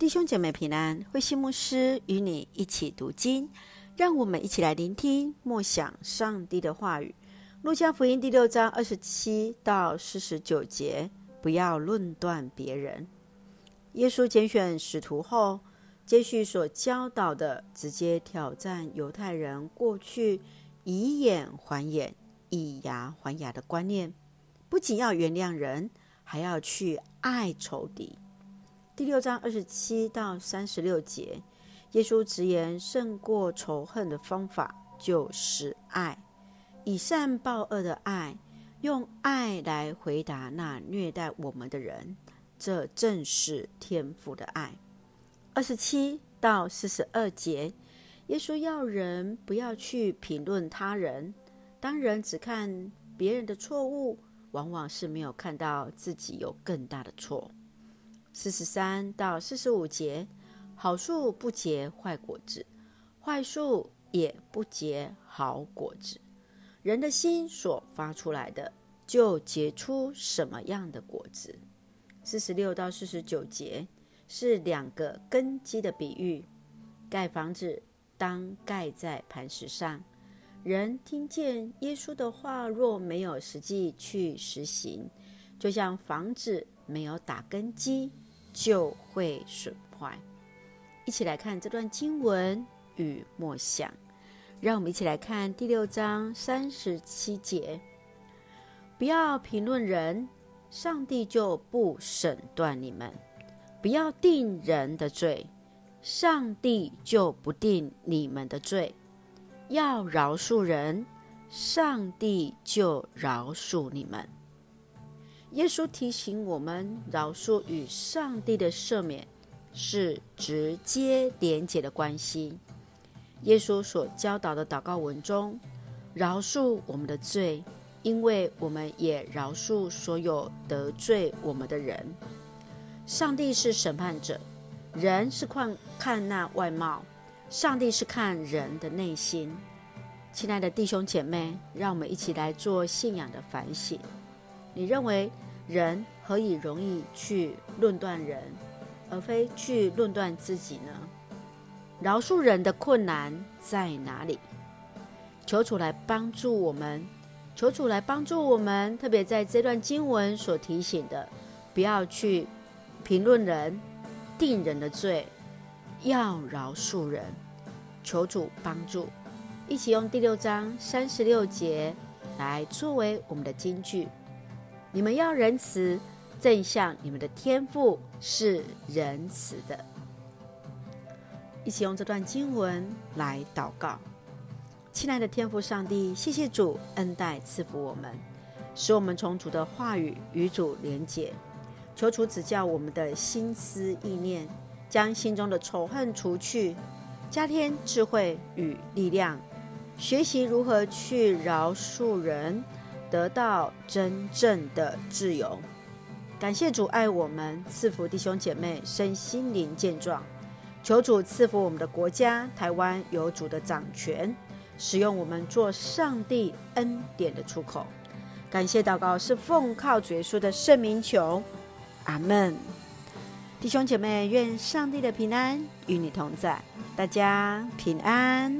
弟兄姐妹平安，慧馨牧师与你一起读经，让我们一起来聆听默想上帝的话语。路加福音第六章二十七到四十九节，不要论断别人。耶稣拣选使徒后，接续所教导的，直接挑战犹太人过去以眼还眼、以牙还牙的观念，不仅要原谅人，还要去爱仇敌。第六章二十七到三十六节，耶稣直言胜过仇恨的方法就是爱，以善报恶的爱，用爱来回答那虐待我们的人，这正是天父的爱。二十七到四十二节，耶稣要人不要去评论他人，当人只看别人的错误，往往是没有看到自己有更大的错。四十三到四十五节，好树不结坏果子，坏树也不结好果子。人的心所发出来的，就结出什么样的果子。四十六到四十九节是两个根基的比喻。盖房子当盖在磐石上。人听见耶稣的话，若没有实际去实行，就像房子。没有打根基，就会损坏。一起来看这段经文与默想，让我们一起来看第六章三十七节：不要评论人，上帝就不审断你们；不要定人的罪，上帝就不定你们的罪；要饶恕人，上帝就饶恕你们。耶稣提醒我们，饶恕与上帝的赦免是直接连结的关系。耶稣所教导的祷告文中，饶恕我们的罪，因为我们也饶恕所有得罪我们的人。上帝是审判者，人是看看那外貌，上帝是看人的内心。亲爱的弟兄姐妹，让我们一起来做信仰的反省。你认为人何以容易去论断人，而非去论断自己呢？饶恕人的困难在哪里？求主来帮助我们，求主来帮助我们。特别在这段经文所提醒的，不要去评论人、定人的罪，要饶恕人。求主帮助，一起用第六章三十六节来作为我们的金句。你们要仁慈，正像你们的天父是仁慈的。一起用这段经文来祷告，亲爱的天父上帝，谢谢主恩待赐福我们，使我们从主的话语与主连结。求主指教我们的心思意念，将心中的仇恨除去，加添智慧与力量，学习如何去饶恕人。得到真正的自由，感谢主爱我们，赐福弟兄姐妹身心灵健壮。求主赐福我们的国家台湾，有主的掌权，使用我们做上帝恩典的出口。感谢祷告是奉靠主耶稣的圣名求，阿门。弟兄姐妹，愿上帝的平安与你同在，大家平安。